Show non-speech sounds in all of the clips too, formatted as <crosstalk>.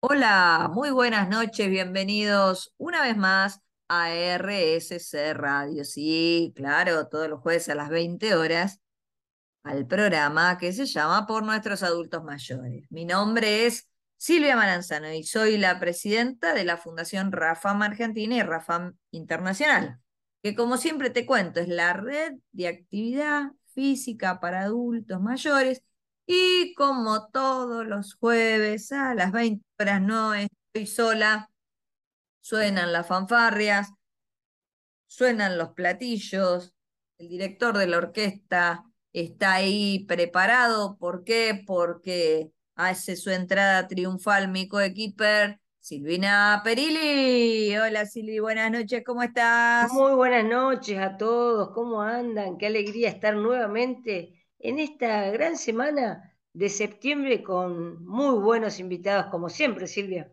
Hola, muy buenas noches, bienvenidos una vez más a RSC Radio. Sí, claro, todos los jueves a las 20 horas al programa que se llama Por nuestros adultos mayores. Mi nombre es Silvia Maranzano y soy la presidenta de la Fundación Rafam Argentina y Rafam Internacional, que como siempre te cuento es la red de actividad física para adultos mayores y como todos los jueves a las 20 horas no estoy sola, suenan las fanfarrias, suenan los platillos, el director de la orquesta está ahí preparado. ¿Por qué? Porque hace su entrada triunfal mi coequiper Silvina Perilli. Hola Silvi, buenas noches, ¿cómo estás? Muy buenas noches a todos, ¿cómo andan? Qué alegría estar nuevamente en esta gran semana de septiembre con muy buenos invitados, como siempre, Silvia.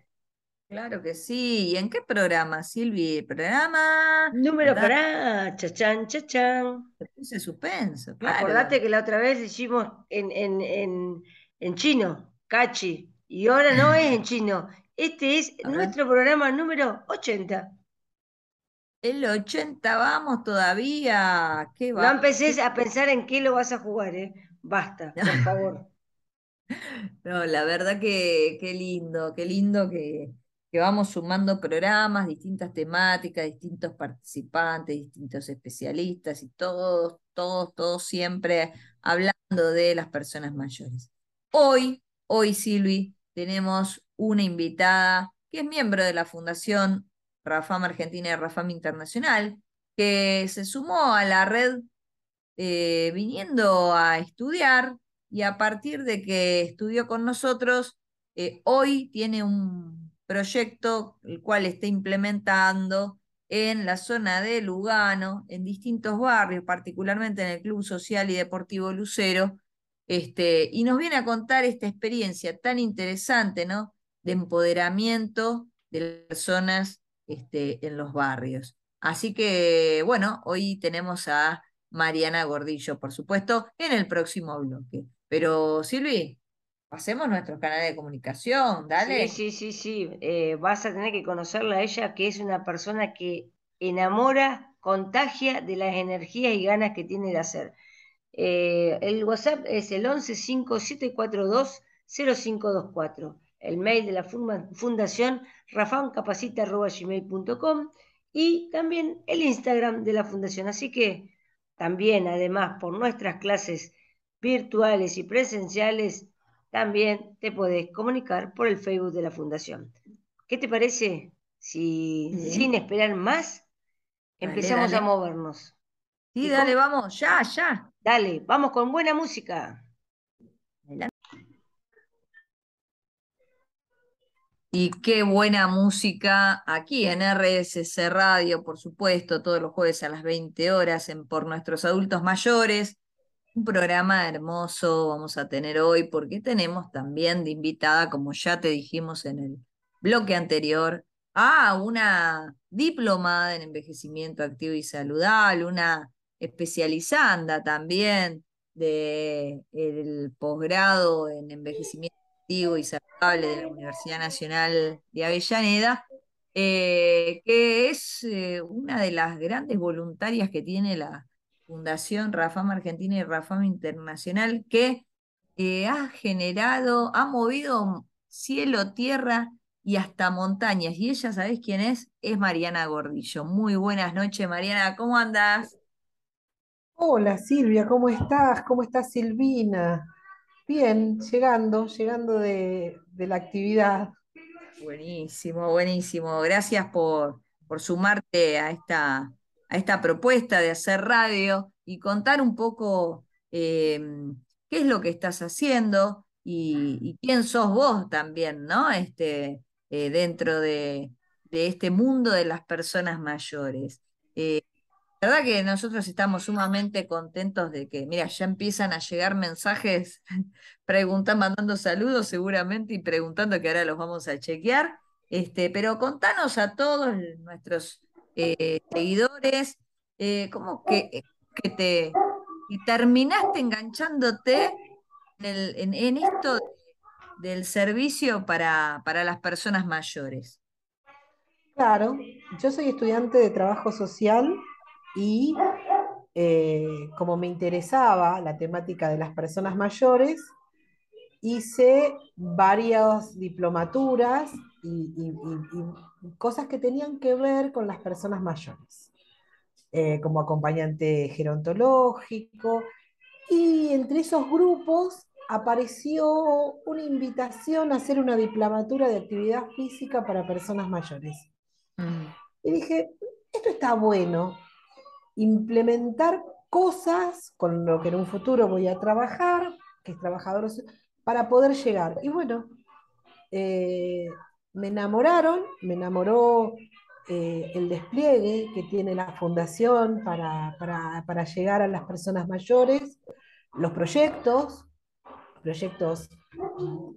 Claro que sí. ¿Y en qué programa, Silvi? ¿Programa? Número para chachán, chachán. Puse suspenso, claro. Acordate que la otra vez hicimos en, en, en, en chino, cachi, y ahora no <laughs> es en chino. Este es nuestro programa número 80. El 80, vamos todavía. ¿Qué va? No empecés a pensar en qué lo vas a jugar, ¿eh? Basta, <laughs> por favor. No, la verdad que qué lindo, qué lindo que, que vamos sumando programas, distintas temáticas, distintos participantes, distintos especialistas y todos, todos, todos siempre hablando de las personas mayores. Hoy, hoy, Silvi, tenemos una invitada que es miembro de la Fundación Rafam Argentina y Rafam Internacional, que se sumó a la red eh, viniendo a estudiar y a partir de que estudió con nosotros, eh, hoy tiene un proyecto el cual está implementando en la zona de Lugano, en distintos barrios, particularmente en el Club Social y Deportivo Lucero, este, y nos viene a contar esta experiencia tan interesante, ¿no? De empoderamiento de las personas este, en los barrios. Así que, bueno, hoy tenemos a Mariana Gordillo, por supuesto, en el próximo bloque. Pero, Silvi, pasemos nuestros canales de comunicación, dale. Sí, sí, sí, sí. Eh, vas a tener que conocerla a ella, que es una persona que enamora, contagia de las energías y ganas que tiene de hacer. Eh, el WhatsApp es el 1157420524 el mail de la fundación rafancapacita.gmail.com y también el Instagram de la fundación. Así que también, además, por nuestras clases virtuales y presenciales, también te puedes comunicar por el Facebook de la fundación. ¿Qué te parece si sin esperar más empezamos a movernos? Sí, dale, vamos, ya, ya. Dale, vamos con buena música. Y qué buena música aquí en RSC Radio, por supuesto, todos los jueves a las 20 horas en Por Nuestros Adultos Mayores. Un programa hermoso vamos a tener hoy porque tenemos también de invitada, como ya te dijimos en el bloque anterior, a una diplomada en envejecimiento activo y saludable, una especializanda también del posgrado en envejecimiento y saludable de la Universidad Nacional de Avellaneda, eh, que es eh, una de las grandes voluntarias que tiene la Fundación Rafam Argentina y Rafam Internacional, que eh, ha generado, ha movido cielo, tierra y hasta montañas. Y ella, ¿sabés quién es? Es Mariana Gordillo. Muy buenas noches, Mariana, ¿cómo andas? Hola Silvia, ¿cómo estás? ¿Cómo estás Silvina? Bien, llegando, llegando de, la actividad. Buenísimo, buenísimo. Gracias por, por sumarte a esta, a esta propuesta de hacer radio y contar un poco em, qué es lo que estás haciendo y, quién sos vos también, ¿no? Este, eh, dentro de, este mundo de las personas mayores. Eh, verdad que nosotros estamos sumamente contentos de que, mira, ya empiezan a llegar mensajes <laughs> preguntando, mandando saludos seguramente y preguntando que ahora los vamos a chequear. Este, pero contanos a todos nuestros eh, seguidores, eh, ¿cómo que, que te terminaste enganchándote en, en esto del servicio para, para las personas mayores. Claro, yo soy estudiante de trabajo social y eh, como me interesaba la temática de las personas mayores, hice varias diplomaturas y, cosas que tenían que ver con las personas mayores, eh, como acompañante gerontológico. Y entre esos grupos apareció una invitación a hacer una diplomatura de actividad física para personas mayores. Mm. Y dije, esto está bueno, implementar cosas con lo que en un futuro voy a trabajar, que es trabajador, para poder llegar. Y bueno, eh, me enamoraron, me enamoró eh, el despliegue que tiene la fundación para, para, llegar a las personas mayores, los proyectos, proyectos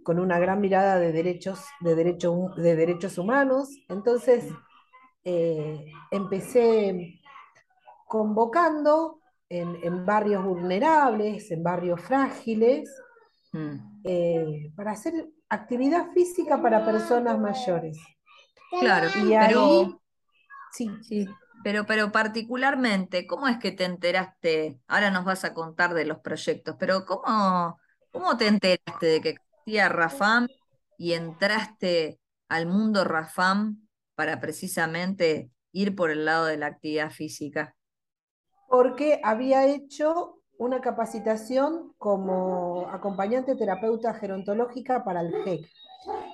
con una gran mirada de derechos, de de derechos humanos. Entonces, eh, empecé convocando en, barrios vulnerables, en barrios frágiles, mm. eh, para hacer actividad física para personas mayores. Claro, y pero, sí. sí. Pero, pero particularmente, ¿cómo es que te enteraste? Ahora nos vas a contar de los proyectos, pero ¿cómo, cómo te enteraste de que existía Rafam y entraste al mundo Rafam para precisamente ir por el lado de la actividad física? Porque había hecho una capacitación como acompañante terapeuta gerontológica para el GEC.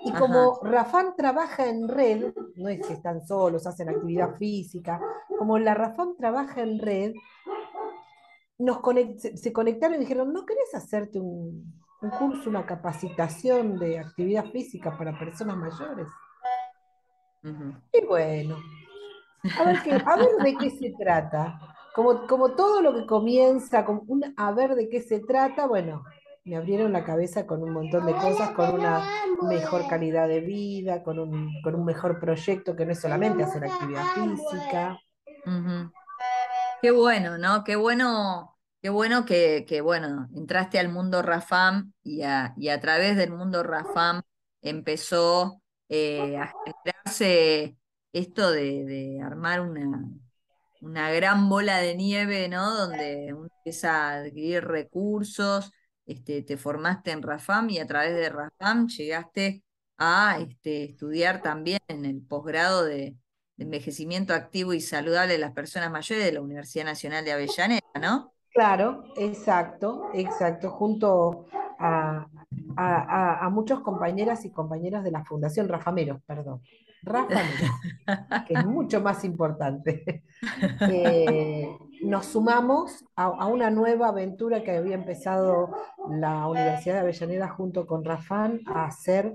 Y como Rafam trabaja en red, no es que están solos, hacen actividad física, como la Rafam trabaja en red, nos se conectaron y dijeron, ¿no querés hacerte un, un curso, una capacitación de actividad física para personas mayores? Y bueno, a ver, de qué se trata. Como, como todo lo que comienza, con a ver de qué se trata, bueno, me abrieron la cabeza con un montón de cosas, con una mejor calidad de vida, con un, con un mejor proyecto que no es solamente hacer actividad física. Qué bueno, ¿no? Qué bueno, qué bueno que, que bueno, entraste al mundo Rafam y a, y a través del mundo Rafam empezó eh, a generarse esto de, armar una, una, gran bola de nieve, ¿no? Donde uno empieza a adquirir recursos, este, te formaste en RAFAM y a través de RAFAM llegaste a este, estudiar también en el posgrado de, de envejecimiento activo y saludable de las personas mayores de la Universidad Nacional de Avellaneda, ¿no? Claro, exacto, exacto, junto a, a, muchos compañeras y compañeros de la Fundación Rafameros, perdón. Rafameros, que es mucho más importante. <laughs> Eh, nos sumamos a, una nueva aventura que había empezado la Universidad de Avellaneda junto con Rafán a hacer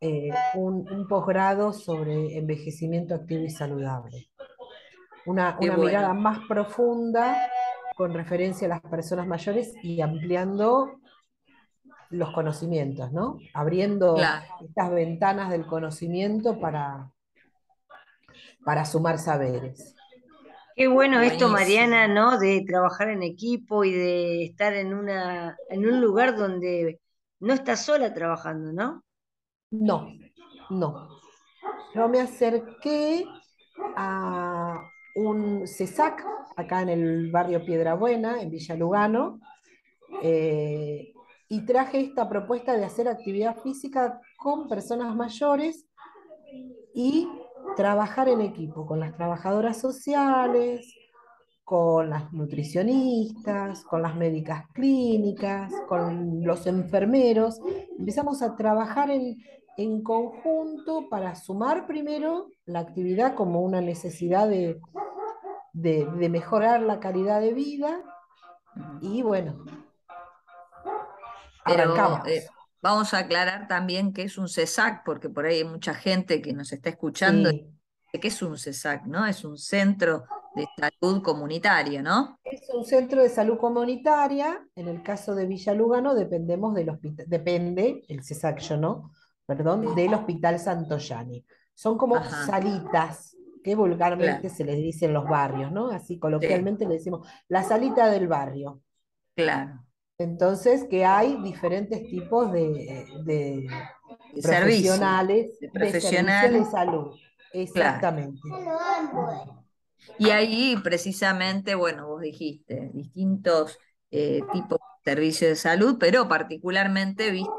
eh, un, posgrado sobre envejecimiento activo y saludable. Una, mirada más profunda con referencia a las personas mayores y ampliando los conocimientos, ¿no? Abriendo estas ventanas del conocimiento para, para sumar saberes. Qué bueno esto, Mariana, ¿no? De trabajar en equipo y de estar en, una, en un lugar donde no estás sola trabajando, ¿no? No, no. Yo me acerqué a un CESAC, acá en el barrio Piedrabuena, en Villa Lugano, eh, y traje esta propuesta de hacer actividad física con personas mayores y trabajar en equipo con las trabajadoras sociales, con las nutricionistas, con las médicas clínicas, con los enfermeros. Empezamos a trabajar en, conjunto para sumar primero la actividad como una necesidad de, de mejorar la calidad de vida y bueno, pero eh, vamos a aclarar también que es un CESAC, porque por ahí hay mucha gente que nos está escuchando. ¿Qué es un CESAC? ¿no? Es un centro de salud comunitaria, ¿no? Es un centro de salud comunitaria. En el caso de Villa Lugano dependemos del hospital, depende, el CESAC yo no, perdón, del Hospital Santoyani. Son como salitas que vulgarmente se les dice en los barrios, ¿no? Así coloquialmente le decimos la salita del barrio. Claro. Entonces, que hay diferentes tipos de, profesionales, de, profesionales de salud. Exactamente. Y ahí precisamente, bueno, vos dijiste, distintos eh, tipos de servicios de salud, pero particularmente viste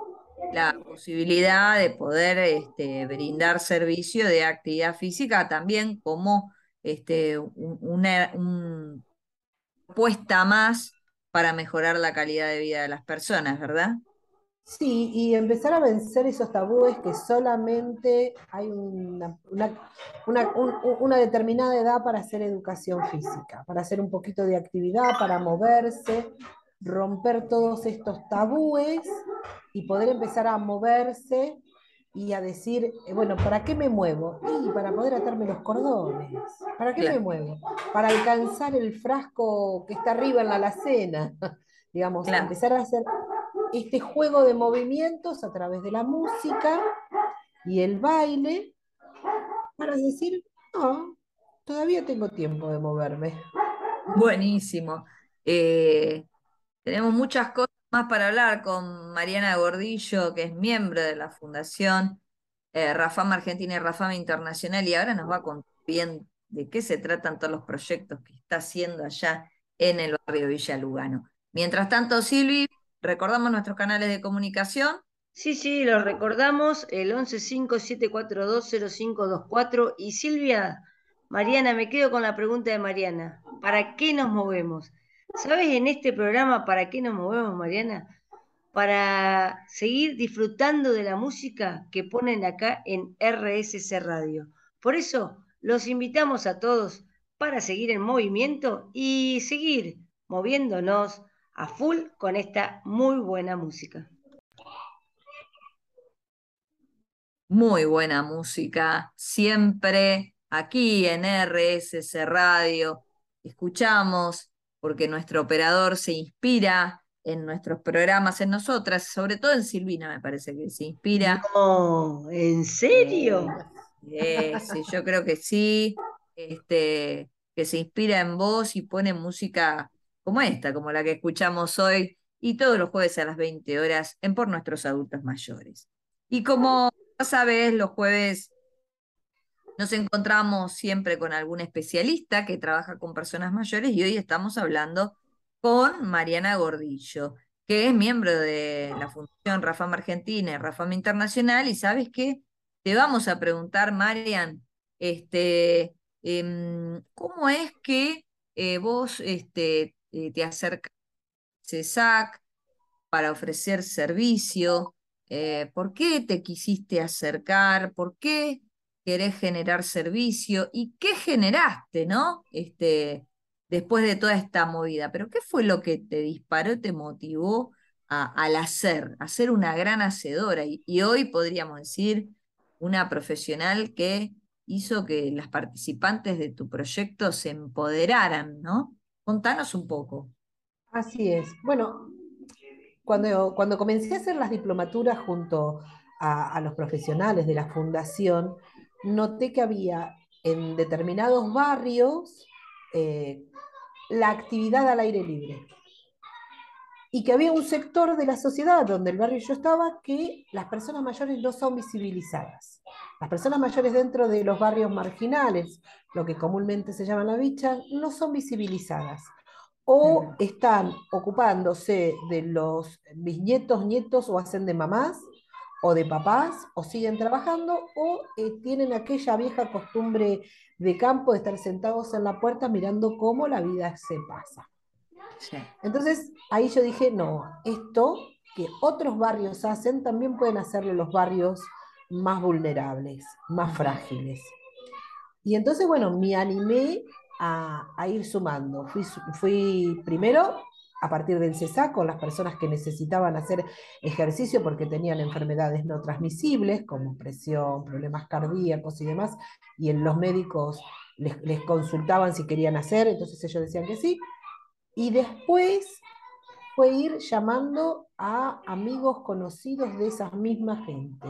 la posibilidad de poder este, brindar servicio de actividad física también como este, una, propuesta más para mejorar la calidad de vida de las personas, ¿verdad? Sí, y empezar a vencer esos tabúes que solamente hay una, una, determinada edad para hacer educación física, para hacer un poquito de actividad, para moverse, romper todos estos tabúes y poder empezar a moverse y a decir, eh, bueno, ¿para qué me muevo? Y para poder atarme los cordones. ¿Para qué me muevo? Para alcanzar el frasco que está arriba en la alacena. <laughs> Digamos, empezar a hacer este juego de movimientos a través de la música y el baile para decir, no, todavía tengo tiempo de moverme. Buenísimo. Eh, tenemos muchas cosas más para hablar con Mariana Gordillo, que es miembro de la Fundación eh, Rafam Argentina y Rafam Internacional, y ahora nos va a contar bien de qué se tratan todos los proyectos que está haciendo allá en el barrio Villa Lugano. Mientras tanto, Silvi, recordamos nuestros canales de comunicación. Sí, sí, los recordamos, el 1157420524. Y Silvia, Mariana, me quedo con la pregunta de Mariana. ¿Para qué nos movemos? ¿Sabes en este programa para qué nos movemos, Mariana? Para seguir disfrutando de la música que ponen acá en RSC Radio. Por eso los invitamos a todos para seguir en movimiento y seguir moviéndonos a full con esta muy buena música. Muy buena música, siempre aquí en RSC Radio. Escuchamos porque nuestro operador se inspira en nuestros programas, en nosotras, sobre todo en Silvina me parece que se inspira. No, ¿en serio? Eh, sí, yo creo que sí, este, que se inspira en vos y pone música como esta, como la que escuchamos hoy, y todos los jueves a las 20 horas en Por Nuestros Adultos Mayores. Y como sabes, los jueves nos encontramos siempre con algún especialista que trabaja con personas mayores y hoy estamos hablando con Mariana Gordillo, que es miembro de la Fundación Rafam Argentina y Rafam Internacional. Y sabes qué? Te vamos a preguntar, Marian, este, em, ¿cómo es que eh, vos este, eh, te acercas a CESAC para ofrecer servicio? Eh, ¿Por qué te quisiste acercar? ¿Por qué querés generar servicio y qué generaste, ¿no? Este, después de toda esta movida. Pero ¿qué fue lo que te disparó, te motivó al hacer, a ser una gran hacedora? Y, hoy podríamos decir una profesional que hizo que las participantes de tu proyecto se empoderaran, ¿no? Contanos un poco. Así es. Bueno, cuando, cuando comencé a hacer las diplomaturas junto a, a, los profesionales de la fundación, noté que había en determinados barrios eh, la actividad al aire libre. Y que había un sector de la sociedad donde el barrio yo estaba que las personas mayores no son visibilizadas. Las personas mayores dentro de los barrios marginales, lo que comúnmente se llama la bicha, no son visibilizadas. O están ocupándose de los bisnietos, nietos o hacen de mamás, o de papás, o siguen trabajando, o eh, tienen aquella vieja costumbre de campo de estar sentados en la puerta mirando cómo la vida se pasa. Entonces ahí yo dije, no, esto que otros barrios hacen, también pueden hacerlo los barrios más vulnerables, más frágiles. Y entonces, bueno, me animé a, ir sumando. Fui, fui primero a partir del CESA con las personas que necesitaban hacer ejercicio porque tenían enfermedades no transmisibles, como presión, problemas cardíacos y demás, y en los médicos les, consultaban si querían hacer, entonces ellos decían que sí. Y después fue ir llamando a amigos conocidos de esa misma gente.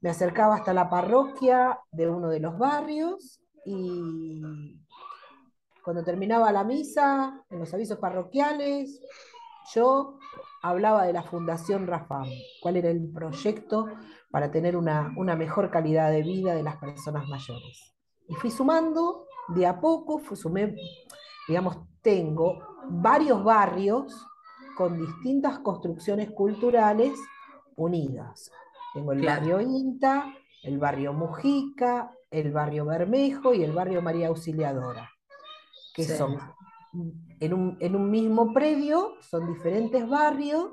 Me acercaba hasta la parroquia de uno de los barrios y cuando terminaba la misa, en los avisos parroquiales, yo hablaba de la Fundación Rafam, cuál era el proyecto para tener una, una mejor calidad de vida de las personas mayores. Y fui sumando de a poco, fui, sumé, digamos, tengo varios barrios con distintas construcciones culturales unidas. Tengo el barrio Inta, el barrio Mujica, el barrio Bermejo y el barrio María Auxiliadora, que son en un, mismo predio, son diferentes barrios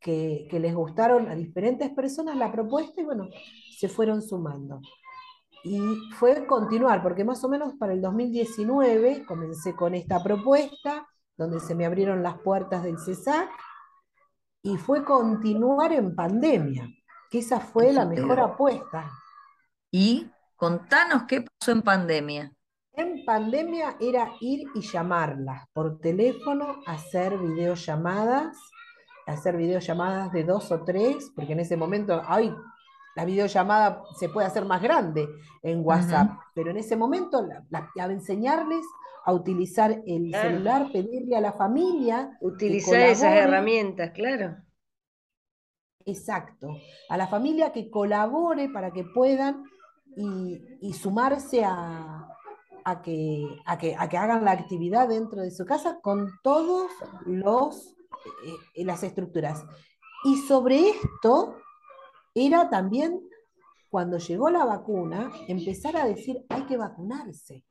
que, les gustaron a diferentes personas la propuesta y bueno, se fueron sumando. Y fue continuar, porque más o menos para el 2019 comencé con esta propuesta, donde se me abrieron las puertas del CESAC, y fue continuar en pandemia, que esa fue la mejor apuesta. Y contanos qué pasó en pandemia. En pandemia era ir y llamarlas por teléfono, hacer videollamadas, hacer videollamadas de dos o tres, porque en ese momento, ay, la videollamada se puede hacer más grande en WhatsApp, pero en ese momento enseñarles a utilizar el celular, pedirle a la familia. Utilizar esas herramientas, claro. Exacto. A la familia que colabore para que puedan y sumarse a, a que, a que, hagan la actividad dentro de su casa con todas los eh, las estructuras. Y sobre esto era también cuando llegó la vacuna, empezar a decir hay que vacunarse.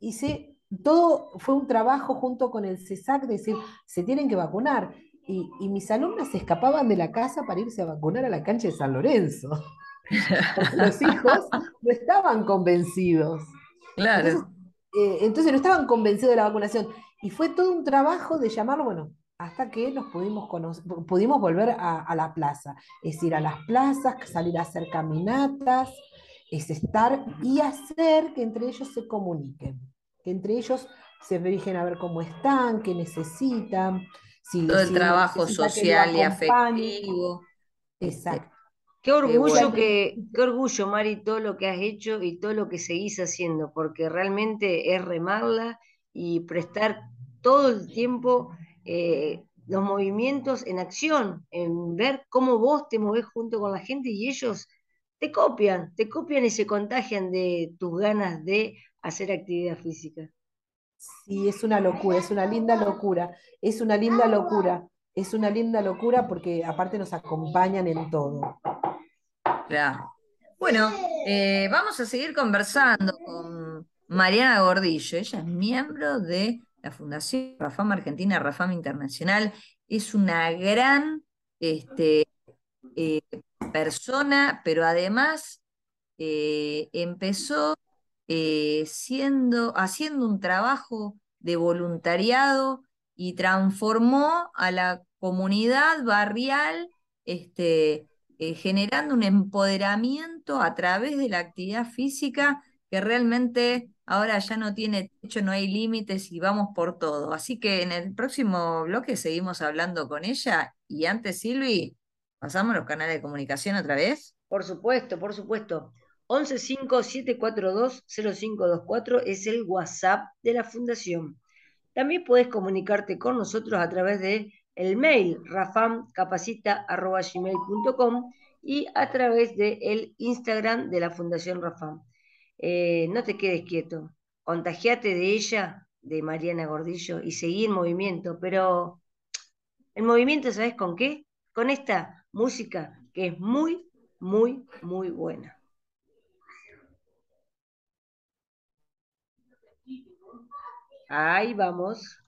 hice, todo fue un trabajo junto con el CESAC, decir, se tienen que vacunar. Y, y, mis alumnas se escapaban de la casa para irse a vacunar a la cancha de San Lorenzo. <laughs> Los hijos no estaban convencidos. Claro. Eh, entonces, no estaban convencidos de la vacunación. Y fue todo un trabajo de llamarlo, bueno, hasta que nos pudimos, pudimos volver a, la plaza. Es ir a las plazas, salir a hacer caminatas, es estar y hacer que entre ellos se comuniquen, que entre ellos se dirigen a ver cómo están, qué necesitan. Si, todo el trabajo social y afectivo. Exacto. Qué orgullo que, qué orgullo, Mari, todo lo que has hecho y todo lo que seguís haciendo, porque realmente es remarla y prestar todo el tiempo eh, los movimientos en acción, en ver cómo vos te movés junto con la gente y ellos te copian, te copian y se contagian de tus ganas de hacer actividad física. Sí, es una locura, es una linda locura, es una linda locura, es una linda locura porque aparte nos acompañan en todo. Claro. Bueno, eh, vamos a seguir conversando con Mariana Gordillo. Ella es miembro de la Fundación Rafam Argentina, Rafam Internacional. Es una gran este, eh, persona, pero además eh, empezó siendo, haciendo un trabajo de voluntariado y transformó a la comunidad barrial este, eh, generando un empoderamiento a través de la actividad física que realmente ahora ya no tiene techo, no hay límites y vamos por todo. Así que en el próximo bloque seguimos hablando con ella y antes, Silvi, pasamos los canales de comunicación otra vez. Por supuesto, por supuesto. 1157420524 es el WhatsApp de la Fundación. También puedes comunicarte con nosotros a través de el mail rafamcapacita.gmail.com y a través del el Instagram de la Fundación Rafam. Eh, no te quedes quieto, contagiate de ella, de Mariana Gordillo, y seguí en movimiento, pero el movimiento, ¿sabes con qué? Con esta música que es muy, muy, muy buena. Ahí vamos.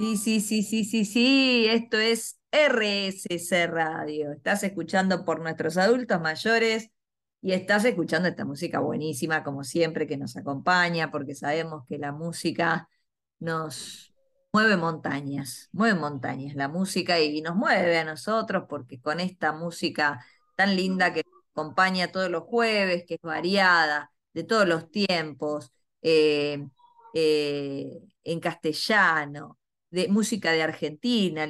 Sí, sí, sí, sí, sí, sí, esto es RSC Radio. Estás escuchando por nuestros adultos mayores y estás escuchando esta música buenísima, como siempre, que nos acompaña, porque sabemos que la música nos mueve montañas, mueve montañas la música y nos mueve a nosotros, porque con esta música tan linda que nos acompaña todos los jueves, que es variada, de todos los tiempos, eh, eh, en castellano, de música de Argentina,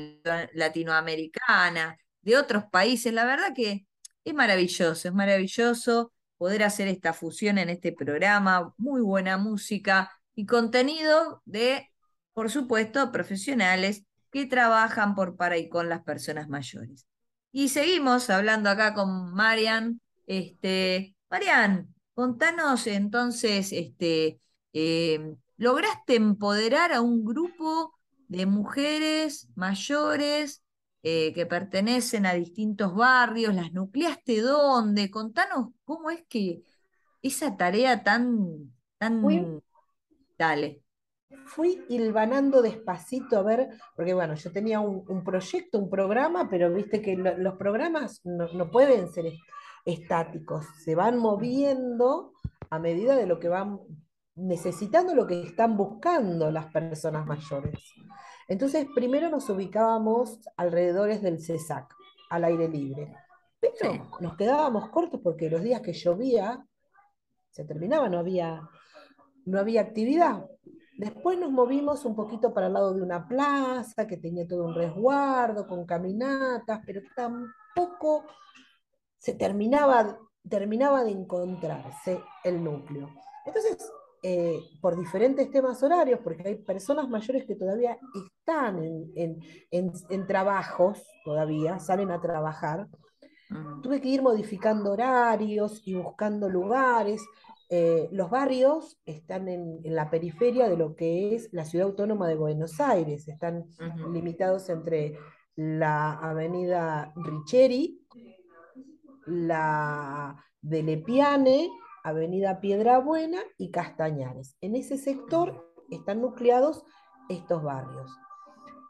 latinoamericana, de otros países. La verdad que es maravilloso, es maravilloso poder hacer esta fusión en este programa, muy buena música y contenido de por supuesto, profesionales que trabajan por para y con las personas mayores. Y seguimos hablando acá con Marian. Este, Marian, contanos entonces, este, em, ¿lograste empoderar a un grupo de mujeres mayores eh, que pertenecen a distintos barrios? ¿Las nucleaste dónde? Contanos cómo es que esa tarea tan, tan... Dale fui hilvanando despacito a ver, porque bueno, yo tenía un, proyecto, un programa, pero viste que los programas no, pueden ser estáticos, se van moviendo a medida de lo que van necesitando, lo que están buscando las personas mayores. Entonces, primero nos ubicábamos alrededores del CESAC, al aire libre. Pero nos quedábamos cortos porque los días que llovía, se terminaba, no había, no había actividad. Después nos movimos un poquito para el lado de una plaza que tenía todo un resguardo con caminatas, pero tampoco se terminaba, terminaba de encontrarse el núcleo. Entonces, eh, por diferentes temas horarios, porque hay personas mayores que todavía están en, trabajos, todavía salen a trabajar, tuve que ir modificando horarios y buscando lugares. Eh, los barrios están en, la periferia de lo que es la ciudad autónoma de Buenos Aires, están limitados entre la avenida Richeri, la de Lepiane, avenida Piedrabuena y Castañares. En ese sector están nucleados estos barrios.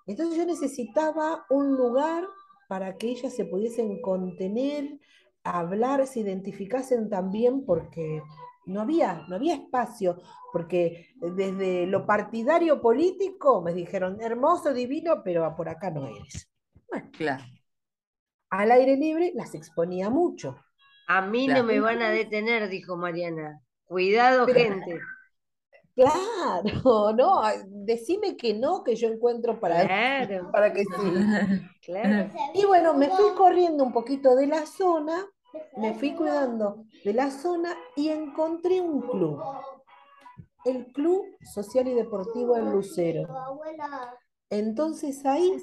Entonces yo necesitaba un lugar para que ellas se pudiesen contener, hablar, se identificasen también, porque no había, no había espacio, porque desde lo partidario político me dijeron, hermoso, divino, pero por acá no eres. Bueno, claro. Al aire libre las exponía mucho. A mí no me van a detener, dijo Mariana. Cuidado, gente. Claro, <laughs> no, decime que no, que yo encuentro para, <laughs> para que sí. Claro. Y bueno, me fui corriendo un poquito de la zona me fui cuidando de la zona y encontré un club. El Club Social y Deportivo El Lucero. Entonces ahí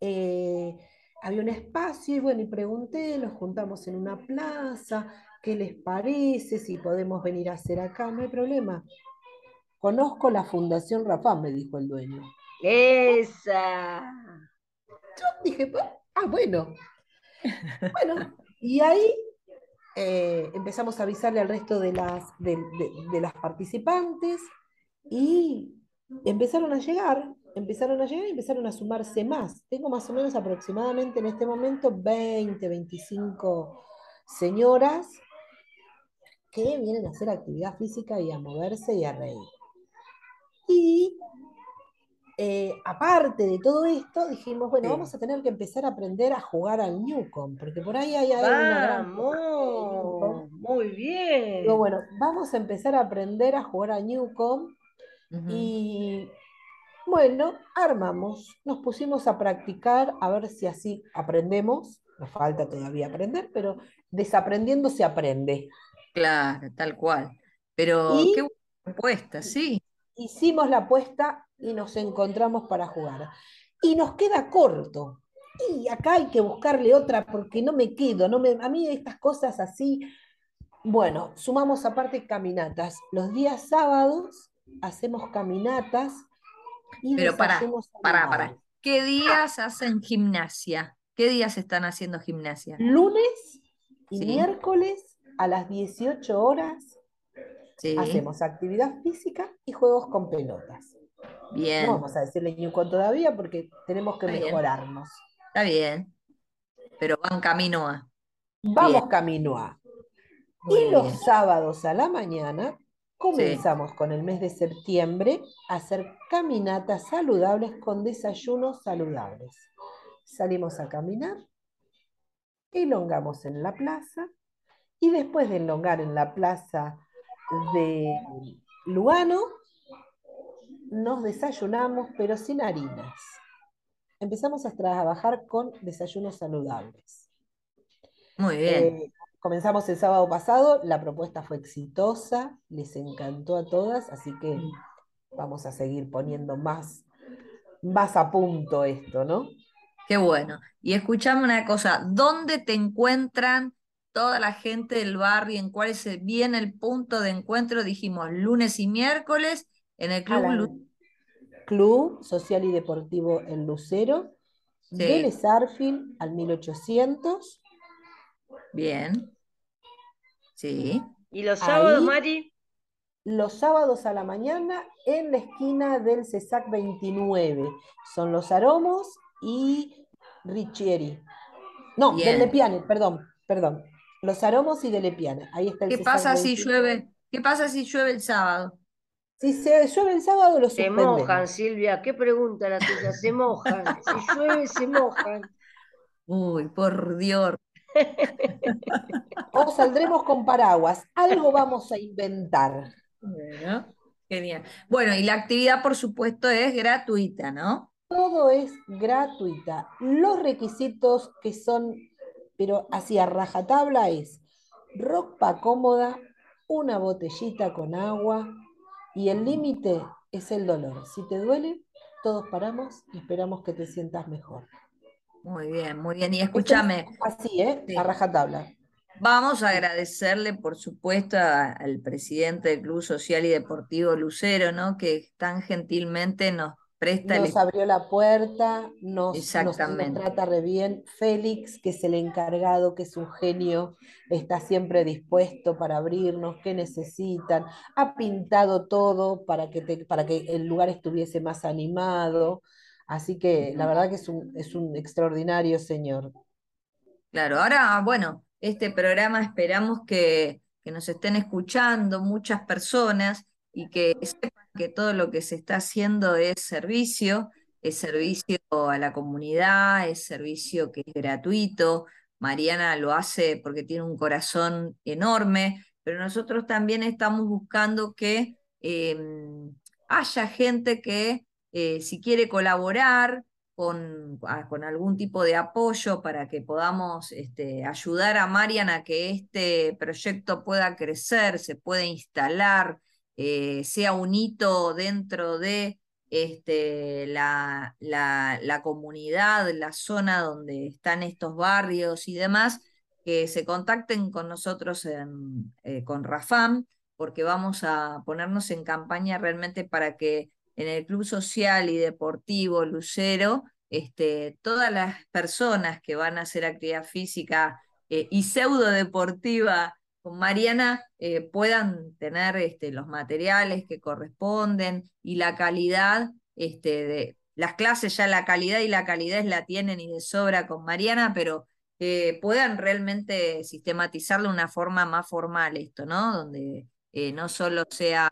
eh, había un espacio y bueno, y pregunté, nos juntamos en una plaza, ¿qué les parece? Si podemos venir a hacer acá, no hay problema. Conozco la Fundación Rafa, me dijo el dueño. Esa. Yo dije, ah, bueno. <laughs> Bueno, y ahí eh, empezamos a avisarle al resto de las, de, las participantes y empezaron a llegar, empezaron a llegar y empezaron a sumarse más. Tengo más o menos aproximadamente en este momento 20, 25 señoras que vienen a hacer actividad física y a moverse y a reír. Y eh, aparte de todo esto, dijimos, bueno, vamos a tener que empezar a aprender a jugar al Newcom, porque por ahí hay, una gran... Muy bien. bueno, vamos a empezar a aprender a jugar a Newcom y bueno, armamos, nos pusimos a practicar a ver si así aprendemos. Nos falta todavía aprender, pero desaprendiendo se aprende. Claro, tal cual. Pero qué buena propuesta, sí. Hicimos la apuesta y nos encontramos para jugar. Y nos queda corto. Y acá hay que buscarle otra porque no me quedo, no me, a mí estas cosas así. Bueno, sumamos aparte caminatas. Los días sábados hacemos caminatas. Y Pero para, para, para. ¿Qué días hacen gimnasia? ¿Qué días están haciendo gimnasia? Lunes y miércoles a las 18 horas hacemos actividad física y juegos con pelotas. Bien. No vamos a decirle Newcom todavía porque tenemos que mejorarnos. Está bien. Pero van camino a. Vamos camino a. y los sábados a la mañana comenzamos con el mes de septiembre a hacer caminatas saludables con desayunos saludables. Salimos a caminar, elongamos en la plaza y después de elongar en la plaza de Lugano, nos desayunamos, pero sin harinas. Empezamos a trabajar con desayunos saludables. Muy bien. Eh, comenzamos el sábado pasado, la propuesta fue exitosa, les encantó a todas, así que vamos a seguir poniendo más, más a punto esto, ¿no? Qué bueno. Y escuchame una cosa, ¿dónde te encuentran toda la gente del barrio? ¿En cuál es bien el punto de encuentro? Dijimos lunes y miércoles en el Club, Club Social y Deportivo El Lucero, sí. Sarfield al 1800. Bien. Sí. ¿Y los sábados, Mari? Los sábados a la mañana en la esquina del CESAC 29. Son los aromos y Richieri. No, del Lepiane, perdón, perdón. Los aromos y del Lepiane. Ahí está el ¿Qué pasa si llueve? ¿Qué pasa si llueve el sábado? Si se llueve el sábado, los Se mojan, Silvia. ¿Qué pregunta la tuya? Se mojan. Si llueve, se mojan. Uy, por Dios. <laughs> o saldremos con paraguas. Algo vamos a inventar. Bueno, genial. Bueno, y la actividad, por supuesto, es gratuita, ¿no? Todo es gratuita. Los requisitos que son, pero hacia rajatabla es ropa cómoda, una botellita con agua y el límite es el dolor. Si te duele, todos paramos y esperamos que te sientas mejor. Muy bien, muy bien. Y escúchame. así, ¿eh? A rajatabla. Vamos a agradecerle, por supuesto, al presidente del Club Social y Deportivo Lucero, ¿no? Que tan gentilmente nos nos abrió la puerta, nos, nos, trata re bien. Félix, que es el encargado, que es un genio, está siempre dispuesto para abrirnos, qué necesitan. Ha pintado todo para que, para que el lugar estuviese más animado. Así que la verdad que es un, es un extraordinario señor. Claro, ahora, bueno, este programa esperamos que, que nos estén escuchando muchas personas y que sepan que todo lo que se está haciendo es servicio, es servicio a la comunidad, es servicio que es gratuito. Mariana lo hace porque tiene un corazón enorme, pero nosotros también estamos buscando que em, haya gente que eh, si quiere colaborar con, ah, con, algún tipo de apoyo para que podamos este, ayudar a Mariana a que este proyecto pueda crecer, se pueda instalar, eh, sea un hito dentro de este, la, la, comunidad, la zona donde están estos barrios y demás, que se contacten con nosotros en, eh, con Rafam, porque vamos a ponernos en campaña realmente para que en el Club Social y Deportivo Lucero, este, todas las personas que van a hacer actividad física eh, y pseudo deportiva con Mariana eh, puedan tener este, los materiales que corresponden y la calidad este, de las clases, ya la calidad y la calidad la tienen y de sobra con Mariana, pero eh, puedan realmente sistematizarlo de una forma más formal esto, ¿no? Donde no solo sea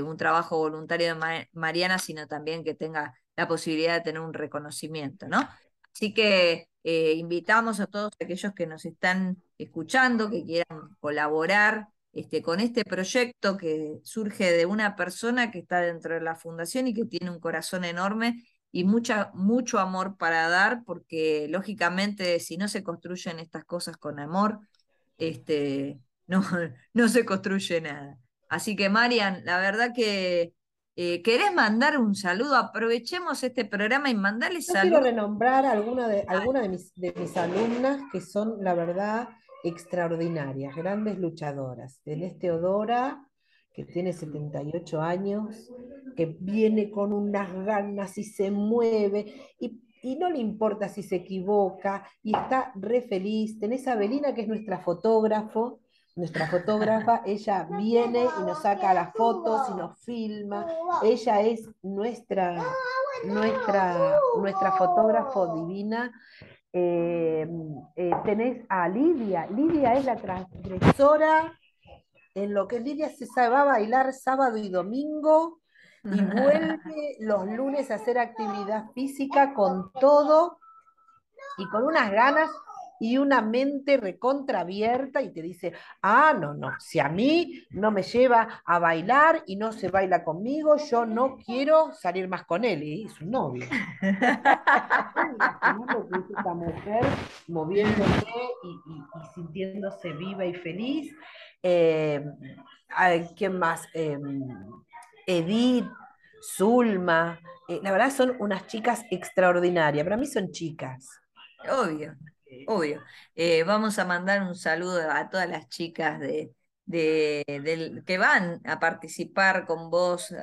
un trabajo voluntario de Mariana, sino también que tenga la posibilidad de tener un reconocimiento, ¿no? Así que eh, invitamos a todos aquellos que nos están escuchando, que quieran colaborar este, con este proyecto que surge de una persona que está dentro de la fundación y que tiene un corazón enorme y mucha, mucho amor para dar, porque lógicamente si no se construyen estas cosas con amor, este, no, <laughs> no se construye nada. Así que Marian, la verdad que eh, ¿Querés mandar un saludo? Aprovechemos este programa y mandarle saludos. Quiero renombrar alguna de, alguna de, mis, de mis alumnas que son, la verdad, extraordinarias, grandes luchadoras. Tenés Teodora, que tiene 78 años, que viene con unas ganas y se mueve y, y, no le importa si se equivoca y está re feliz. Tenés a Belina, que es nuestra fotógrafo, nuestra fotógrafa, ella viene y nos saca las fotos y nos filma. Ella es nuestra, nuestra, nuestra fotógrafo divina. Eh, eh, tenés a Lidia. Lidia es la transgresora en lo que Lidia se va a bailar sábado y domingo y vuelve los lunes a hacer actividad física con todo y con unas ganas y una mente recontraabierta y te dice, ah, no, no, si a mí no me lleva a bailar y no se baila conmigo, yo no quiero salir más con él, y es un novio. <laughs> esta mujer moviéndose y, sintiéndose viva y feliz. Eh, ¿Quién más? Em, Edith, Zulma. Eh, la verdad son unas chicas extraordinarias. Para mí son chicas. Obvio, obvio. Eh, vamos a mandar un saludo a todas las chicas de, de, que van a participar con vos,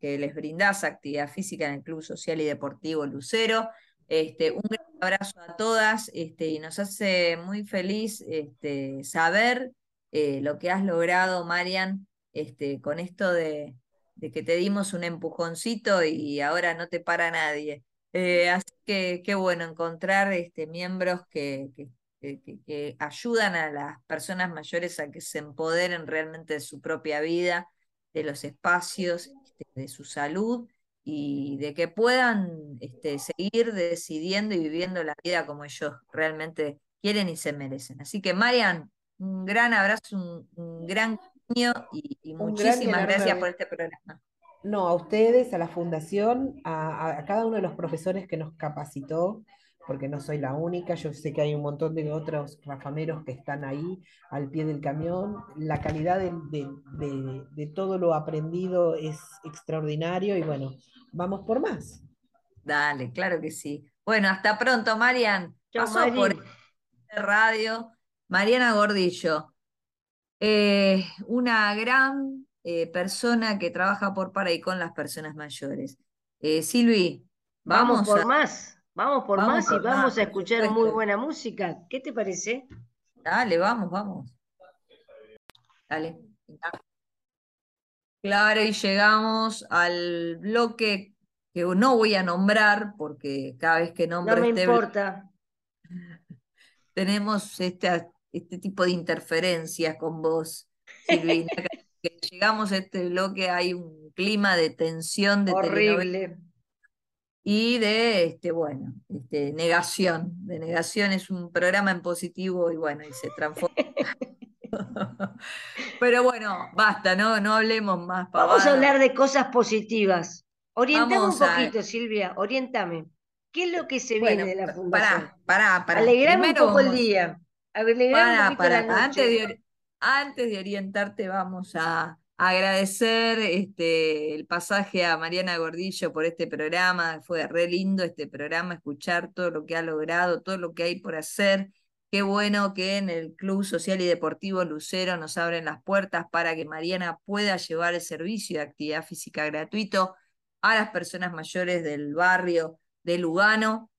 que les brindás actividad física en el Club Social y Deportivo Lucero. Este, un gran abrazo a todas este, y nos hace muy feliz este, saber eh, lo que has logrado, Marian, este, con esto de, de, que te dimos un empujoncito y ahora no te para nadie. Eh, así que qué bueno encontrar este, miembros que, que que, ayudan a las personas mayores a que se empoderen realmente de su propia vida, de los espacios, este, de su salud y de que puedan este, seguir decidiendo y viviendo la vida como ellos realmente quieren y se merecen. Así que, Marian, un gran abrazo, un, gran cariño y, muchísimas gracias por este programa. No, a ustedes, a la fundación, a, cada uno de los profesores que nos capacitó, porque no soy la única, yo sé que hay un montón de otros rafameros que están ahí al pie del camión, la calidad de, todo lo aprendido es extraordinario y bueno, vamos por más. Dale, claro que sí. Bueno, hasta pronto, Marian. Pasó por radio. Mariana Gordillo, eh, una gran eh, persona que trabaja por para y con las personas mayores. Eh, Silvi, vamos, por más. Vamos por más y vamos a escuchar muy buena música. ¿Qué te parece? Dale, vamos, vamos. Dale. Claro, y llegamos al bloque que no voy a nombrar porque cada vez que nombro no me este importa. <laughs> tenemos este, este tipo de interferencias con vos, Silvina. que <laughs> llegamos a este bloque hay un clima de tensión, de Horrible y de, este, bueno, este, negación. De negación es un programa en positivo y bueno, y se transforma. <laughs> Pero bueno, basta, no, no hablemos más. Vamos a hablar de cosas positivas. Orientame un poquito, Silvia, orientame. ¿Qué es lo que se viene de la fundación? Pará, pará, pará. Alegrame un poco el día. Alegrame un poco la noche. Antes de, antes de orientarte, vamos a, agradecer este, el pasaje a Mariana Gordillo por este programa, fue re lindo este programa, escuchar todo lo que ha logrado, todo lo que hay por hacer. Qué bueno que en el Club Social y Deportivo Lucero nos abren las puertas para que Mariana pueda llevar el servicio de actividad física gratuito a las personas mayores del barrio de Lugano.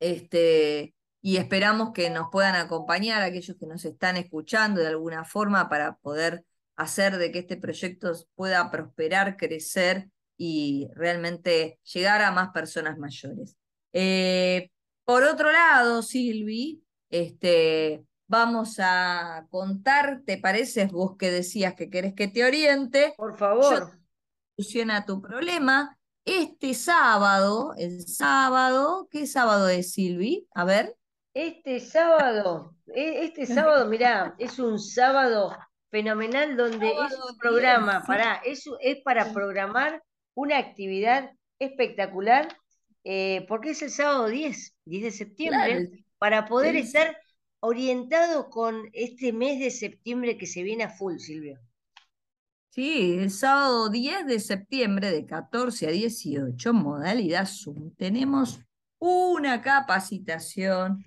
Este, y esperamos que nos puedan acompañar aquellos que nos están escuchando de alguna forma para poder hacer de que este proyecto pueda prosperar, crecer y realmente llegar a más personas mayores. Eh, por otro lado, Silvi, este, vamos a contar, ¿te parece vos que decías que querés que te oriente? Por favor. Soluciona tu problema. Este sábado, el sábado, ¿qué sábado es, Silvi? A ver. Este sábado, e, este <laughs> sábado, mirá, es un sábado fenomenal donde es un programa, para, eso es para programar una actividad espectacular, eh, porque es el sábado 10, 10 de septiembre, para poder estar orientado con este mes de septiembre que se viene a full, Silvio. Sí, el sábado 10 de septiembre de 14 a 18, modalidad Zoom, tenemos una capacitación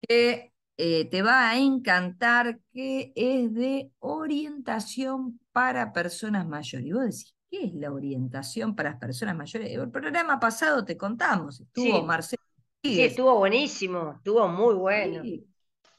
que eh, te va a encantar que es de orientación para personas mayores. Y vos decís, ¿qué es la orientación para las personas mayores? El programa pasado te contamos, estuvo Marcelo. Sí, estuvo buenísimo, estuvo muy bueno.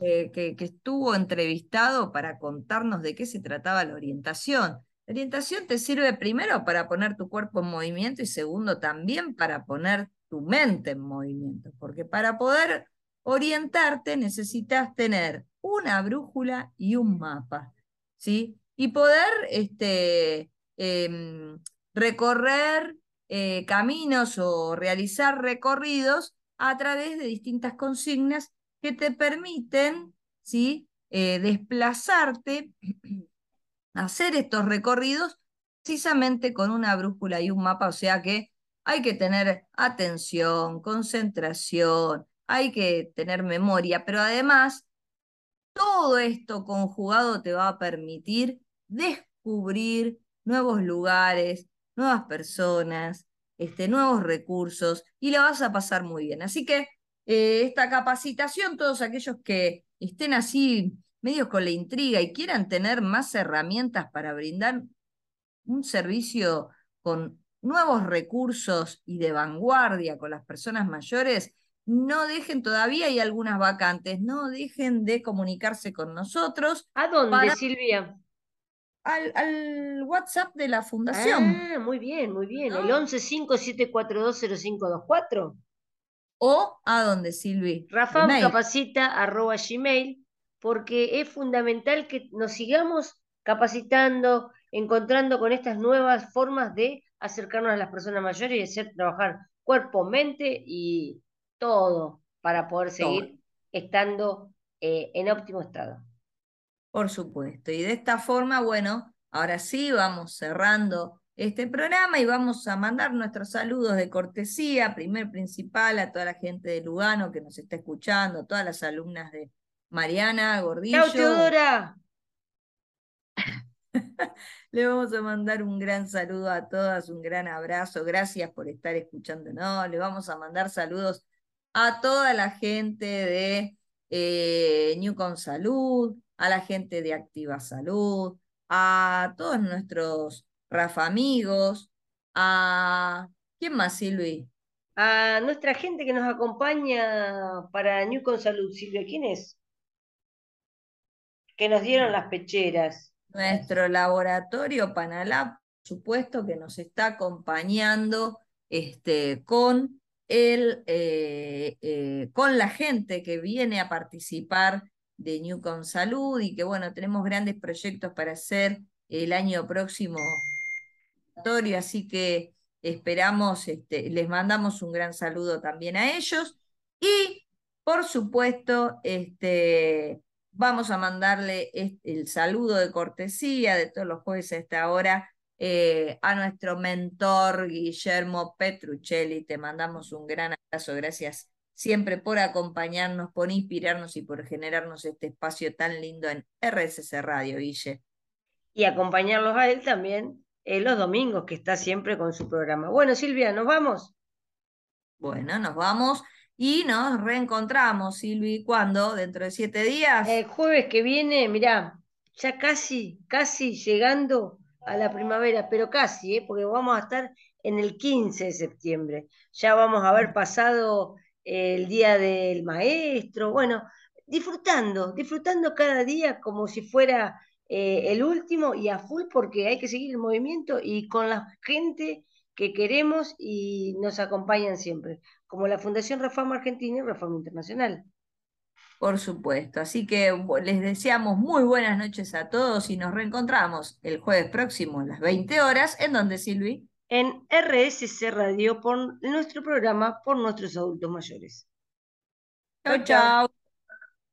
Eh, que, que estuvo entrevistado para contarnos de qué se trataba la orientación. La orientación te sirve primero para poner tu cuerpo en movimiento y segundo también para poner tu mente en movimiento, porque para poder orientarte necesitas tener una brújula y un mapa, ¿sí? Y poder este, em, recorrer eh, caminos o realizar recorridos a través de distintas consignas que te permiten, ¿sí? Eh, desplazarte, <clears throat> hacer estos recorridos precisamente con una brújula y un mapa, o sea que hay que tener atención, concentración, hay que tener memoria, pero además todo esto conjugado te va a permitir descubrir nuevos lugares, nuevas personas, este, nuevos recursos y la vas a pasar muy bien. Así que eh, esta capacitación, todos aquellos que estén así medios con la intriga y quieran tener más herramientas para brindar un servicio con nuevos recursos y de vanguardia con las personas mayores, no dejen todavía, hay algunas vacantes, no dejen de comunicarse con nosotros. ¿A dónde, Silvia? Al, al, WhatsApp de la fundación. Ah, muy bien, muy bien. El 1157420524. ¿O a dónde, Silvi? Rafa capacita arroba gmail, porque es fundamental que nos sigamos capacitando, encontrando con estas nuevas formas de acercarnos a las personas mayores y hacer trabajar cuerpo, mente y todo para poder seguir estando eh, en óptimo estado. Por supuesto. Y de esta forma, bueno, ahora sí vamos cerrando este programa y vamos a mandar nuestros saludos de cortesía, primer principal, a toda la gente de Lugano que nos está escuchando, todas las alumnas de Mariana Gordillo. ¡Chao, Teodora! <laughs> Le vamos a mandar un gran saludo a todas, un gran abrazo. Gracias por estar escuchándonos. Le vamos a mandar saludos a toda la gente de eh, Newcom Salud, a la gente de Activa Salud, a todos nuestros Rafa amigos, a... ¿Quién más, Silvi? A nuestra gente que nos acompaña para Newcom Salud, Silvia, ¿quién es? Que nos dieron las pecheras. Nuestro laboratorio Panalab, por supuesto, que nos está acompañando este, con, el, eh, eh, con la gente que viene a participar de Newcom Salud y que, bueno, tenemos grandes proyectos para hacer el año próximo. Así que esperamos, este, les mandamos un gran saludo también a ellos. Y, por supuesto, este, Vamos a mandarle el saludo de cortesía de todos los jueves a esta hora eh, a nuestro mentor Guillermo Petruccelli. Te mandamos un gran abrazo. Gracias siempre por acompañarnos, por inspirarnos y por generarnos este espacio tan lindo en RSC Radio, Guille. Y acompañarlos a él también eh, los domingos, que está siempre con su programa. Bueno, Silvia, ¿nos vamos? Bueno, nos vamos. Y nos reencontramos, Silvi, ¿cuándo? ¿Dentro de siete días? El jueves que viene, mirá, ya casi, casi llegando a la primavera, pero casi, ¿eh? porque vamos a estar en el 15 de septiembre. Ya vamos a haber pasado el día del maestro, bueno, disfrutando, disfrutando cada día como si fuera eh, el último y a full porque hay que seguir el movimiento y con la gente que queremos y nos acompañan siempre como la Fundación Reforma Argentina y Reforma Internacional. Por supuesto. Así que les deseamos muy buenas noches a todos y nos reencontramos el jueves próximo a las 20 horas. ¿En donde, Silvi? En RSC Radio por nuestro programa por nuestros adultos mayores. Chao, chao.